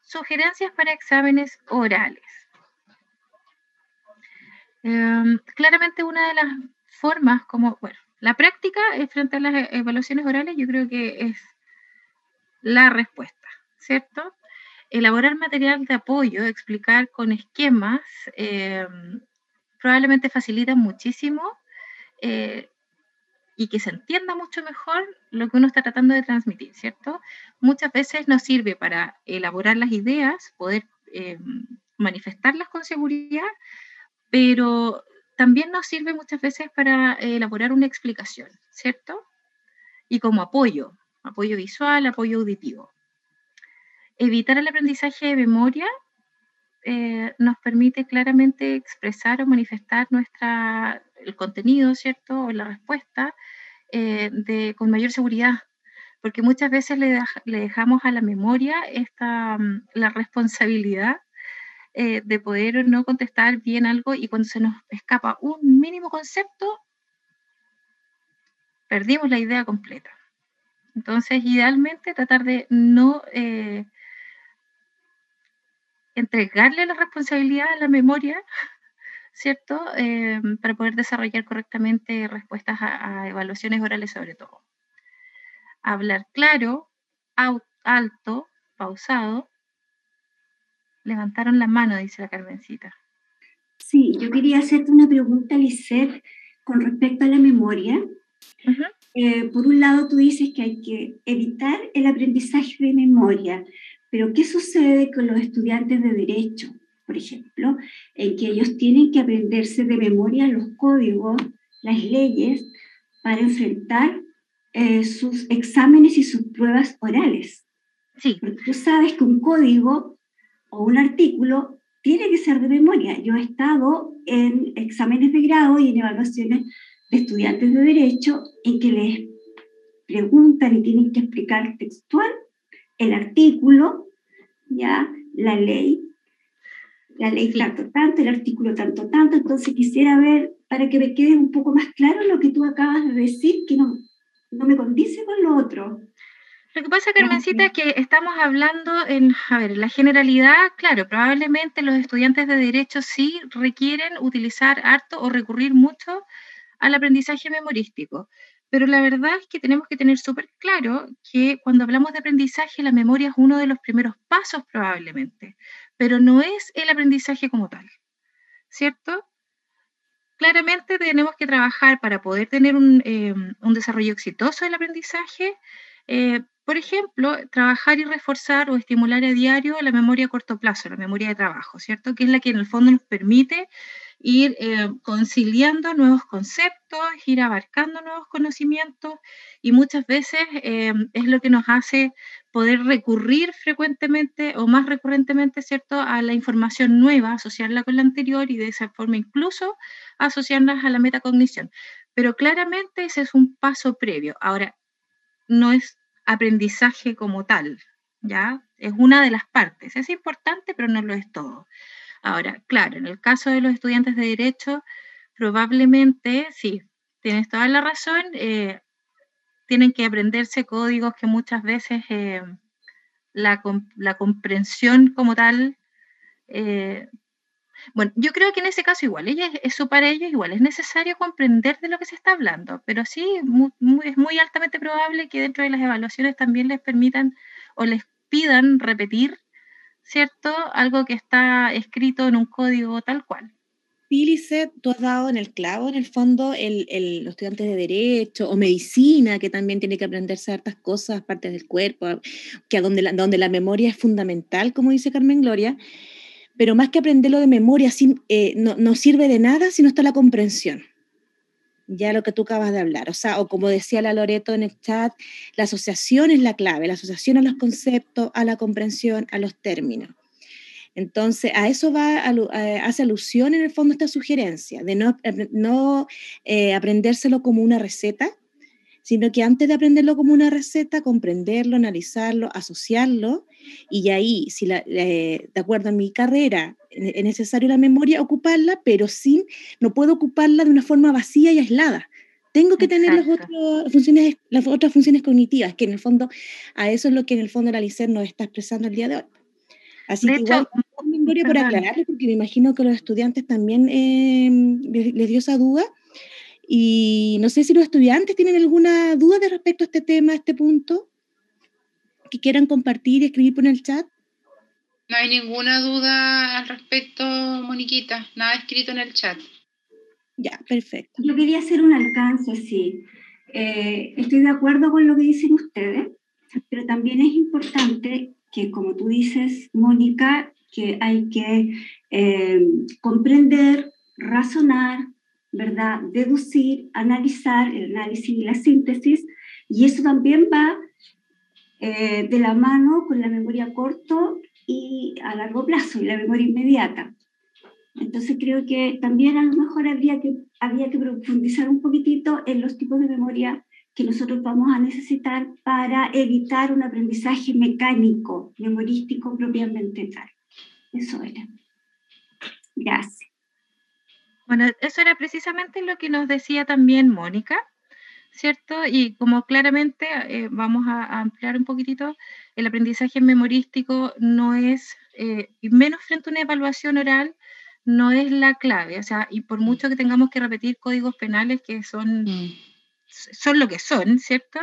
Sugerencias para exámenes orales. Em, claramente una de las formas como, bueno, la práctica eh, frente a las eh, evaluaciones orales yo creo que es la respuesta, ¿cierto? Elaborar material de apoyo, explicar con esquemas, em, probablemente facilita muchísimo eh, y que se entienda mucho mejor lo que uno está tratando de transmitir, ¿cierto? Muchas veces nos sirve para elaborar las ideas, poder em, manifestarlas con seguridad, pero también nos sirve muchas veces para eh, elaborar una explicación, ¿cierto? Y como apoyo, apoyo visual, apoyo auditivo. Evitar el aprendizaje de memoria eh, nos permite claramente expresar o manifestar nuestra, el contenido, ¿cierto? O la respuesta eh, con mayor seguridad, porque muchas veces le, le dejamos a la memoria esta, mm, la responsabilidad eh, de poder no contestar bien algo y cuando se nos escapa un mínimo concepto, perdimos la idea completa. Entonces, idealmente tratar de no eh, entregarle la responsabilidad a la memoria, ¿cierto? Eh, para poder desarrollar correctamente respuestas a, evaluaciones orales sobre todo. Hablar claro, alto, pausado, Levantaron la mano, dice la Carmencita. Sí, yo quería hacerte una pregunta, Lisette, con respecto a la memoria. Eh, por un lado, tú dices que hay que evitar el aprendizaje de memoria, pero ¿qué sucede con los estudiantes de derecho, por ejemplo, en que ellos tienen que aprenderse de memoria los códigos, las leyes, para enfrentar eh, sus exámenes y sus pruebas orales? Sí. Porque tú sabes que un código o un artículo tiene que ser de memoria. Yo he estado en exámenes de grado y en evaluaciones de estudiantes de derecho en que les preguntan y tienen que explicar textual el artículo, ya, la ley, la ley tanto, tanto, el artículo tanto, tanto. Entonces quisiera ver, para que me quede un poco más claro lo que tú acabas de decir, que no, no me condice con lo otro. Lo que pasa, Carmencita, es que estamos hablando en, a ver, la generalidad, claro, probablemente los estudiantes de derecho sí requieren utilizar harto o recurrir mucho al aprendizaje memorístico. Pero la verdad es que tenemos que tener súper claro que cuando hablamos de aprendizaje, la memoria es uno de los primeros pasos probablemente, pero no es el aprendizaje como tal, ¿cierto? Claramente tenemos que trabajar para poder tener un, eh, un desarrollo exitoso del aprendizaje Eh, por ejemplo, trabajar y reforzar o estimular a diario la memoria a corto plazo, la memoria de trabajo, ¿cierto? Que es la que en el fondo nos permite ir eh, conciliando nuevos conceptos, ir abarcando nuevos conocimientos y muchas veces eh, es lo que nos hace poder recurrir frecuentemente o más recurrentemente, ¿cierto?, a la información nueva, asociarla con la anterior y de esa forma incluso asociarlas a la metacognición. Pero claramente ese es un paso previo. Ahora, no es aprendizaje como tal, ¿ya? Es una de las partes. Es importante, pero no lo es todo. Ahora, claro, en el caso de los estudiantes de Derecho, probablemente, sí, tienes toda la razón, eh, tienen que aprenderse códigos que muchas veces eh, la, comprensión como tal, eh, bueno, yo creo que en ese caso igual, eso para ellos igual es necesario comprender de lo que se está hablando, pero sí es muy altamente probable que dentro de las evaluaciones también les permitan o les pidan repetir ¿cierto? Algo que está escrito en un código tal cual. Pílice, tú has dado en el clavo, en el fondo, el, los estudiantes de Derecho o Medicina, que también tiene que aprender ciertas cosas, partes del cuerpo, que a donde donde la memoria es fundamental, como dice Carmen Gloria, pero más que aprenderlo de memoria, sin, eh, no, no sirve de nada si no está la comprensión ya lo que tú acabas de hablar. O sea, o como decía la Loreto en el chat, la asociación es la clave, la asociación a los conceptos, a la comprensión, a los términos. Entonces, a eso va, hace alusión en el fondo esta sugerencia, de no, no eh, aprendérselo como una receta, sino que antes de aprenderlo como una receta, comprenderlo, analizarlo, asociarlo, y ahí, si la, eh, de acuerdo a mi carrera, es necesario la memoria, ocuparla, pero sin, no puedo ocuparla de una forma vacía y aislada. Tengo que tener las otras, funciones, las otras funciones cognitivas, que en el fondo, a eso es lo que en el fondo la LICER nos está expresando el día de hoy. Así que igual, memoria por aclararlo, porque me imagino que los estudiantes también eh, les, dio esa duda. Y no sé si los estudiantes tienen alguna duda de respecto a este tema, a este punto, que quieran compartir y escribir por el chat. No hay ninguna duda al respecto, Moniquita, nada escrito en el chat. Ya, perfecto. Yo quería hacer un alcance, sí. Eh, estoy de acuerdo con lo que dicen ustedes, pero también es importante que, como tú dices, Mónica, que hay que eh, comprender, razonar, ¿verdad? Deducir, analizar, el análisis y la síntesis, y eso también va eh, de la mano con la memoria corto y a largo plazo y la memoria inmediata. Entonces creo que también a lo mejor habría que, había que profundizar un poquitito en los tipos de memoria que nosotros vamos a necesitar para evitar un aprendizaje mecánico, memorístico propiamente tal. Eso era. Gracias. Bueno, eso era precisamente lo que nos decía también Mónica, ¿cierto? Y como claramente eh, vamos a, ampliar un poquitito, el aprendizaje memorístico no es, eh, y menos frente a una evaluación oral, no es la clave. O sea, y por mucho que tengamos que repetir códigos penales que son, mm. son lo que son, ¿cierto?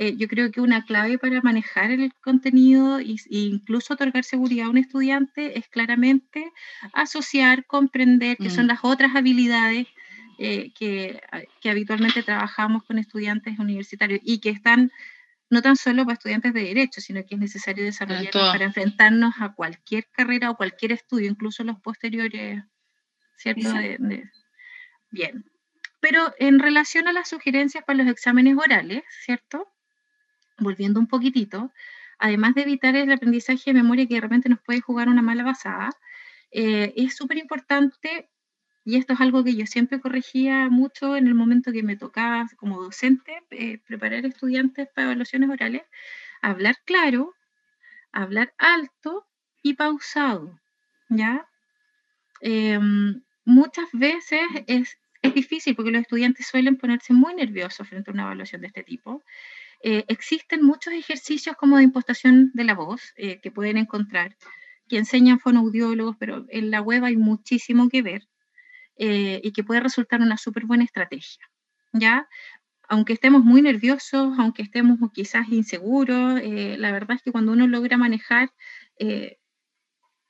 Eh, yo creo que una clave para manejar el contenido e incluso otorgar seguridad a un estudiante es claramente asociar, comprender, que son mm. las otras habilidades eh, que, que, habitualmente trabajamos con estudiantes universitarios y que están no tan solo para estudiantes de derecho, sino que es necesario desarrollar para enfrentarnos a cualquier carrera o cualquier estudio, incluso los posteriores, ¿cierto? bien. Pero en relación a las sugerencias para los exámenes orales, ¿cierto? Volviendo un poquitito, además de evitar el aprendizaje de memoria que de repente nos puede jugar una mala pasada, eh, es súper importante y esto es algo que yo siempre corregía mucho en el momento que me tocaba como docente eh, preparar estudiantes para evaluaciones orales, hablar claro, hablar alto y pausado, ¿ya? Em, muchas veces es, es, difícil porque los estudiantes suelen ponerse muy nerviosos frente a una evaluación de este tipo. Eh, existen muchos ejercicios como de impostación de la voz eh, que pueden encontrar, que enseñan fonoaudiólogos, pero en la web hay muchísimo que ver. Eh, y que puede resultar una súper buena estrategia, ¿ya? Aunque estemos muy nerviosos, aunque estemos quizás inseguros, la verdad es que cuando uno logra manejar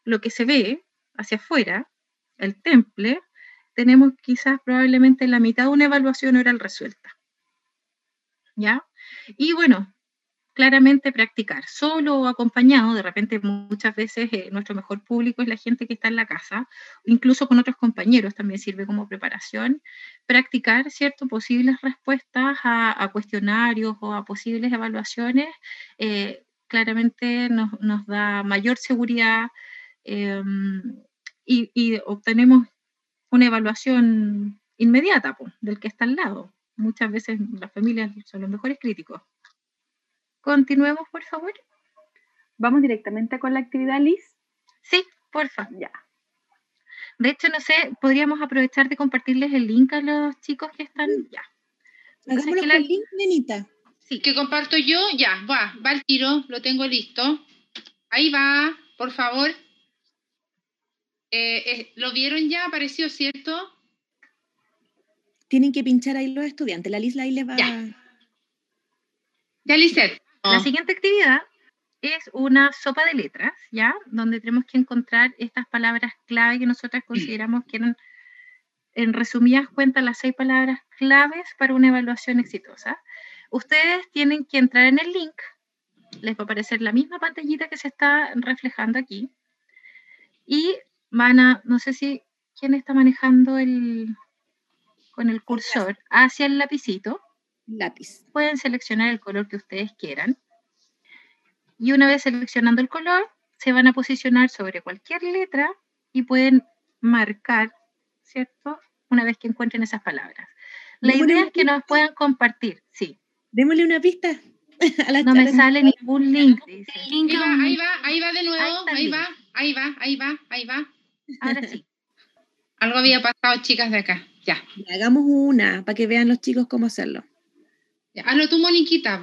lo que se ve hacia afuera, el temple, tenemos quizás probablemente la mitad de una evaluación oral resuelta. ¿Ya? Y bueno, claramente practicar solo o acompañado, de repente muchas veces eh, nuestro mejor público es la gente que está en la casa, incluso con otros compañeros también sirve como preparación, practicar, ¿cierto?, posibles respuestas a, cuestionarios o a posibles evaluaciones, eh, claramente nos, da mayor seguridad em, y, obtenemos una evaluación inmediata del que está al lado. Muchas veces las familias son los mejores críticos. Continuemos, por favor. ¿Vamos directamente con la actividad, Liz? Sí, por favor. Ya. De hecho, no sé, podríamos aprovechar de compartirles el link a los chicos que están ya. Hagámoslo con el link, nenita. Sí. Que comparto yo, ya, va, va el tiro, lo tengo listo. Ahí va, por favor. Eh, eh, ¿Lo vieron ya? ¿Apareció, cierto? Tienen que pinchar ahí los estudiantes. La Liz ahí les va. Ya, ya Lizeth. La siguiente actividad es una sopa de letras, ¿ya? Donde tenemos que encontrar estas palabras clave que nosotras consideramos que eran, en resumidas cuentas, las seis palabras claves para una evaluación exitosa. Ustedes tienen que entrar en el link, les va a aparecer la misma pantallita que se está reflejando aquí, y van a, no sé si, ¿quién está manejando el, con el cursor hacia el lapicito? Lápiz. Pueden seleccionar el color que ustedes quieran y una vez seleccionando el color, se van a posicionar sobre cualquier letra y pueden marcar, ¿cierto? Una vez que encuentren esas palabras. La idea es que nos puedan compartir, sí. Démosle una pista. *laughs* no me sale ningún link, dice. Ahí va, ahí va, ahí va de nuevo, ahí, va, ahí va, ahí va, ahí va. Ahora sí. *laughs* Algo había pasado, chicas de acá. Ya. Hagamos una para que vean los chicos cómo hacerlo. Ya, hazlo tú, Moniquita.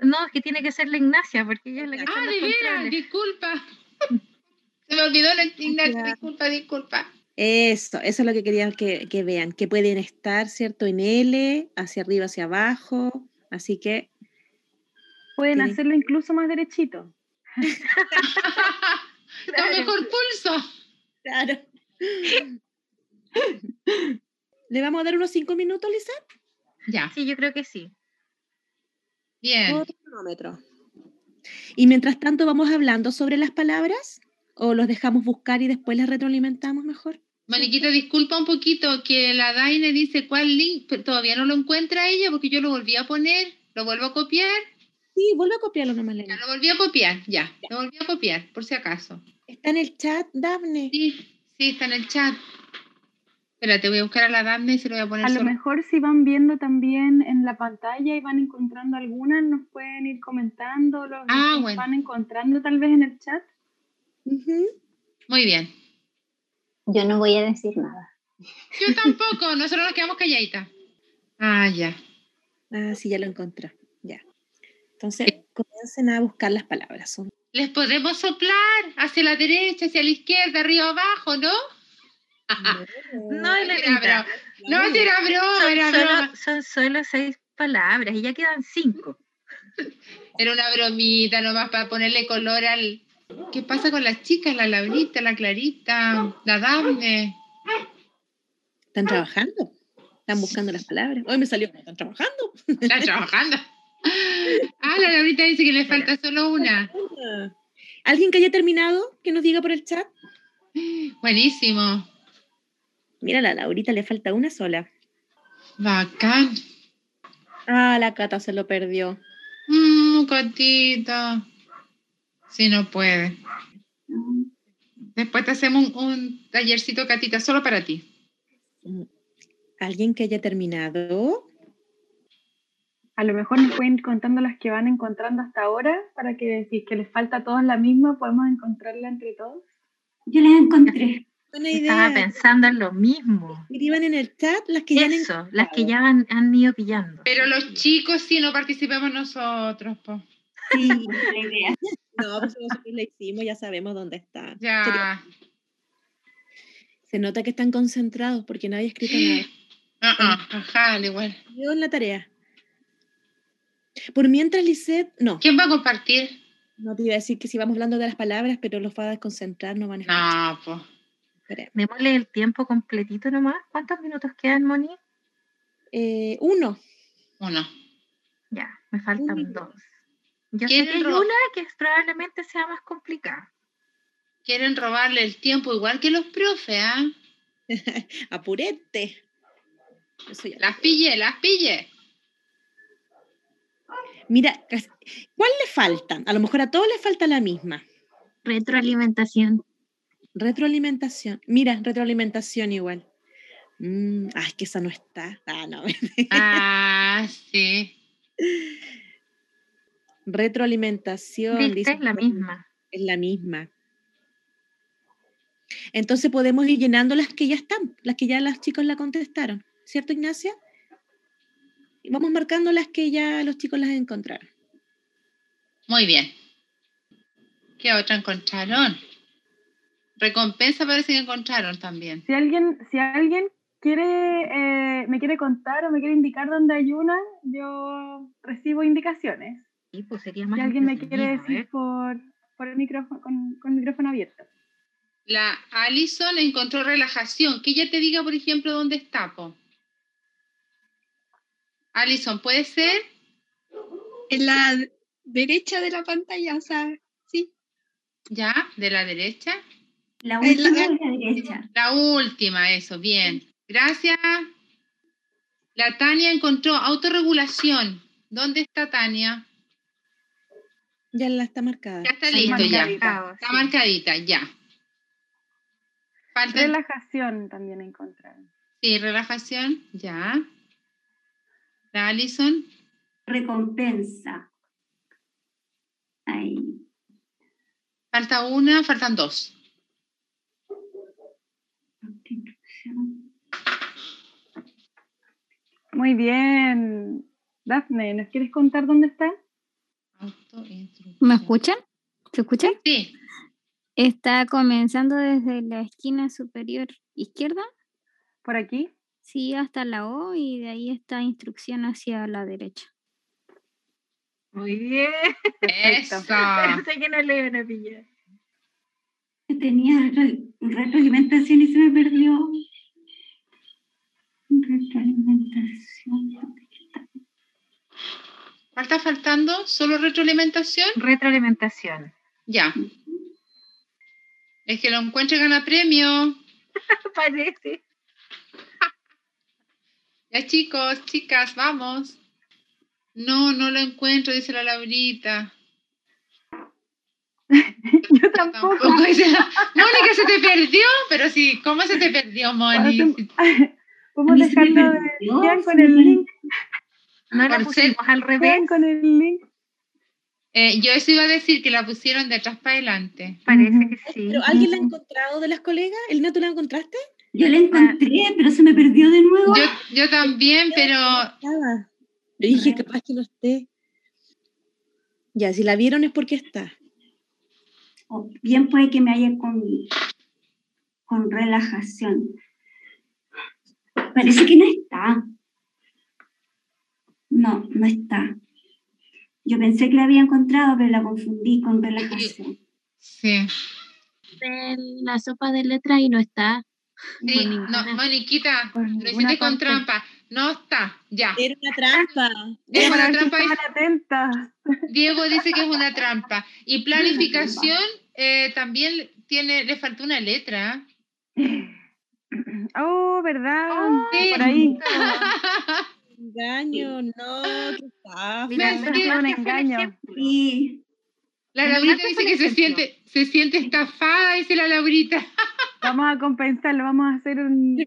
No, es que tiene que ser la Ignacia, porque ella es la que Ah, de veras, disculpa. *laughs* Se me olvidó la Ignacia, disculpa, disculpa. Eso, eso es lo que quería que, que, vean, que pueden estar, ¿cierto? En L, hacia arriba, hacia abajo, así que... Pueden hacerlo incluso más derechito. *laughs* Con mejor pulso. Claro. *laughs* ¿Le vamos a dar unos cinco minutos, Lisa? Ya. Sí, yo creo que sí. Bien. Y mientras tanto, ¿vamos hablando sobre las palabras? ¿O los dejamos buscar y después las retroalimentamos mejor? Moniquita, disculpa un poquito que la Daine dice cuál link, todavía no lo encuentra ella porque yo lo volví a poner, lo vuelvo a copiar. Sí, vuelvo a copiarlo nomás. Ya, lo volví a copiar, ya, lo volví a copiar, por si acaso. ¿Está en el chat, Daphne? Sí, sí, está en el chat. Espérate, voy a buscar a la Daphne y se lo voy a poner. A lo mejor si van viendo también en la pantalla y van encontrando algunas, nos pueden ir comentando los ah, que van encontrando tal vez en el chat. Muy bien. Yo no voy a decir nada. Yo tampoco, *laughs* nosotros nos quedamos calladitas. Ah, ya. Ah, sí, ya lo encontré. Ya. Entonces, comiencen a buscar las palabras. Les podemos soplar hacia la derecha, hacia la izquierda, arriba, abajo, ¿no? No, era No, era broma, son era solo, broma. Son solo seis palabras y ya quedan cinco. *laughs* Era una bromita nomás para ponerle color al... ¿Qué pasa con las chicas? La Laurita, la Clarita, la Dame. ¿Están trabajando? ¿Están buscando las palabras? Hoy me salió, ¿están trabajando? ¿Están trabajando? *laughs* Ah, la Laurita dice que le falta solo una. ¿Alguien que haya terminado? Que nos diga por el chat. Buenísimo. Mira, a la Laurita le falta una sola. Bacán. Ah, la Cata se lo perdió. Mmm, Catita. Si no puede. Después te hacemos un, tallercito, Catita, solo para ti. ¿Alguien que haya terminado? A lo mejor nos pueden ir contando las que van encontrando hasta ahora para que si es que les falta a todos la misma, podemos encontrarla entre todos. Yo les encontré. Estaba pensando en lo mismo. Escriban en el chat las que ya han las que ya han, han, ido pillando. Pero los chicos sí no participamos nosotros, po. Sí, *laughs* la idea. No, pues nosotros la hicimos, ya sabemos dónde está. Ya. Se nota que están concentrados porque nadie ha escrito nada. Uh -uh, ajá, igual. Yo en la tarea. Por mientras, Lisette, no. ¿Quién va a compartir? No te iba a decir que si vamos hablando de las palabras, pero los va a desconcentrar, no van a escuchar. No, pues. Démosle el tiempo completito nomás. ¿Cuántos minutos quedan, Moni? Eh, uno. Uno. Ya, me faltan dos. Yo sé que hay una que probablemente sea más complicada. Quieren robarle el tiempo igual que los profes, ¿ah? *laughs* Apurete. las pille, las pille. Mira, ¿cuál le faltan? A lo mejor a todos les falta la misma. Retroalimentación. Retroalimentación. Mira, retroalimentación igual. Mm, ah, es que esa no está. Ah, no. ah, *laughs* sí. Retroalimentación. es la misma. Es la misma. Entonces podemos ir llenando las que ya están, las que ya los chicos la contestaron. ¿Cierto, Ignacia? Y vamos marcando las que ya los chicos las encontraron. Muy bien. ¿Qué otra encontraron? Recompensa parece que encontraron también. Si alguien, si alguien quiere, eh, me quiere contar o me quiere indicar dónde hay una, yo recibo indicaciones. Y pues sería más si alguien me quiere decir por, por, el micrófono, con, con, el micrófono abierto. La Alison encontró relajación. Que ella te diga, por ejemplo, dónde está, po. Alison, ¿puede ser? En la derecha de la pantalla, o sea, sí. ¿Ya? ¿De la derecha? La última la, la derecha. La última, eso, bien. Gracias. La Tania encontró autorregulación. ¿Dónde está Tania? Ya la está marcada. Ya está listo, ya. Está marcadita, ya. Relajación también encontraron. Sí, relajación, ya. La Alison. Recompensa. Ahí. Falta una, faltan dos. Muy bien. Dafne, ¿nos quieres contar dónde está? ¿Me escuchan? ¿Se escuchan? Sí. Está comenzando desde la esquina superior izquierda. ¿Por aquí? Sí, hasta la O y de ahí está instrucción hacia la derecha. Muy bien. Eso. *laughs* Pensé que no le iban a pillar. Tenía retroalimentación y se me perdió. Retroalimentación. ¿Falta faltando solo retroalimentación? Retroalimentación. Ya. Es que lo encuentre gana premio. *laughs* Parece. *laughs* Ya chicos, chicas, vamos. No, no lo encuentro, dice la Laurita. *laughs* Yo tampoco. Mónica, se te perdió, pero sí, ¿cómo se te perdió, Mónica? Podemos dejarlo de... con el link. No la pusimos al revés. con el link. Eh, yo eso iba a decir que la pusieron de atrás para adelante. Parece que sí. ¿Pero alguien la ha encontrado de las colegas? ¿El tú la encontraste? Yo la encontré, pero se me perdió de nuevo. Yo, yo también, pero. Le dije, capaz que no esté. Ya, si la vieron es porque está. O bien puede que me haya con, con relajación. Parece que no está. No, no está. Yo pensé que la había encontrado, pero la confundí con relajación. Sí. la sopa de letras y no está. Sí, no, Moniquita, lo hiciste con trampa. No está, ya. Era una trampa. Es una trampa. atenta. Diego dice que es una trampa. Y *laughs* planificación eh, también tiene, le faltó una letra. *laughs* Oh, ¿verdad? Oh, sí. Por ahí. *laughs* engaño, no, qué Mira, es un engaño. Sí. La Laurita dice que se siente, se siente estafada, dice la Laurita. *laughs* Vamos a compensarlo, vamos a hacer un *laughs* La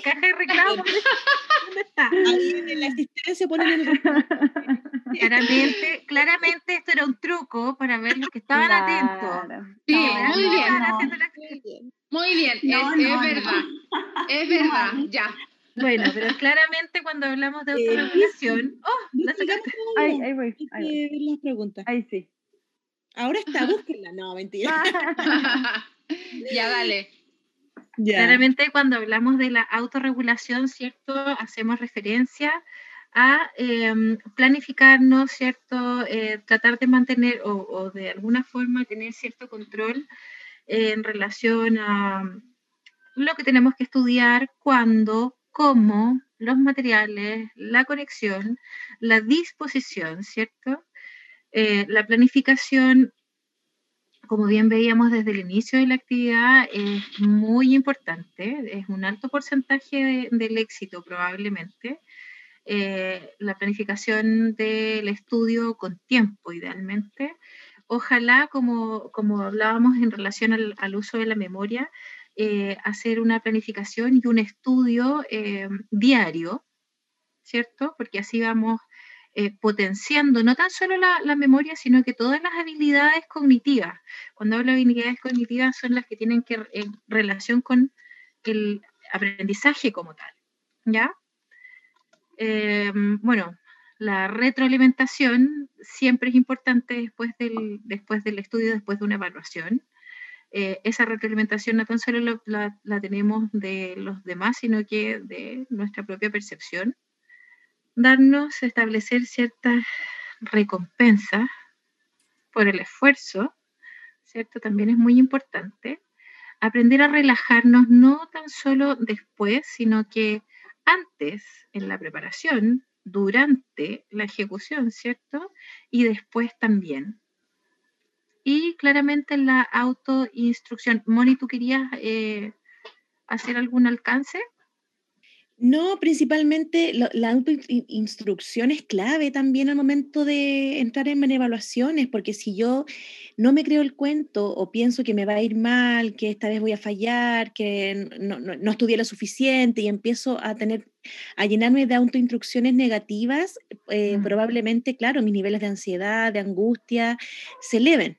caja de reclamo. ¿Dónde está? Ahí en la asistencia ponen el Claramente, claramente esto era un truco para ver los que estaban atentos. Sí, muy bien. Muy bien, es, verdad. Es verdad, ya. Bueno, pero claramente cuando hablamos de autorregulación. ¡Oh! La Ahí, ahí voy. Ahí voy. las preguntas. Ahí sí. Ahora está, búsquenla. No, mentira. *laughs* ya, dale. Claramente cuando hablamos de la autorregulación, ¿cierto? Hacemos referencia a em, planificarnos, ¿cierto? Eh, tratar de mantener o, o, de alguna forma tener cierto control en relación a lo que tenemos que estudiar, cuándo, cómo los materiales, la conexión, la disposición, ¿cierto? Eh, la planificación, como bien veíamos desde el inicio de la actividad, es muy importante, es un alto porcentaje del éxito probablemente. Eh, la planificación del estudio con tiempo, idealmente. Ojalá, como, como hablábamos en relación al, uso de la memoria, eh, hacer una planificación y un estudio eh, diario, ¿cierto? Porque así vamos eh, potenciando no tan solo la, la, memoria, sino que todas las habilidades cognitivas. Cuando hablo de habilidades cognitivas son las que tienen que en relación con el aprendizaje como tal, ¿ya? bueno, la retroalimentación siempre es importante después del, después del estudio, después de una evaluación. Eh, esa retroalimentación no tan solo la, la, tenemos de los demás, sino que de nuestra propia percepción. Darnos, establecer ciertas recompensas por el esfuerzo, ¿cierto? También es muy importante. Aprender a relajarnos no tan solo después, sino que antes, en la preparación, durante la ejecución, ¿cierto? Y después también y claramente la autoinstrucción. Moni, ¿tú querías eh, hacer algún alcance? No, principalmente la autoinstrucción es clave también al momento de entrar en evaluaciones, porque si yo no me creo el cuento o pienso que me va a ir mal, que esta vez voy a fallar, que no, no, estudié lo suficiente y empiezo a tener, a llenarme de autoinstrucciones negativas, eh, probablemente, claro, mis niveles de ansiedad, de angustia se eleven.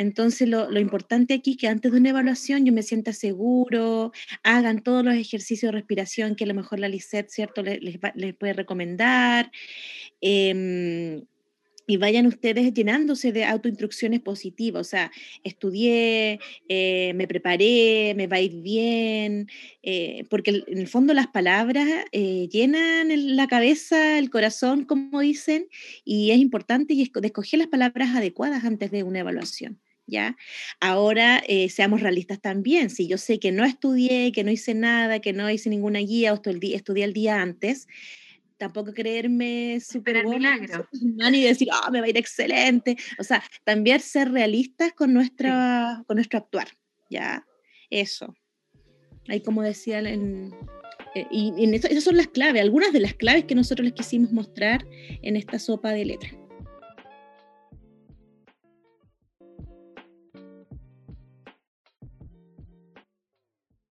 Entonces, lo, importante aquí es que antes de una evaluación yo me sienta seguro, hagan todos los ejercicios de respiración que a lo mejor la LICET, ¿cierto?, les, puede recomendar. Em, y vayan ustedes llenándose de autoinstrucciones positivas, o sea, estudié, eh, me preparé, me va a ir bien, eh, porque en el fondo las palabras eh, llenan la cabeza, el corazón, como dicen, y es importante y escoger las palabras adecuadas antes de una evaluación. ¿Ya? Ahora seamos realistas también. Si yo sé que no estudié, que no hice nada, que no hice ninguna guía o estudié el día antes, tampoco creerme súper milagro y decir, ah, me va a ir excelente. O sea, también ser realistas con, nuestra, con nuestro actuar, ¿ya? Eso. Ahí como decía, en, eh, y, esas son las claves, algunas de las claves que nosotros les quisimos mostrar en esta sopa de letras.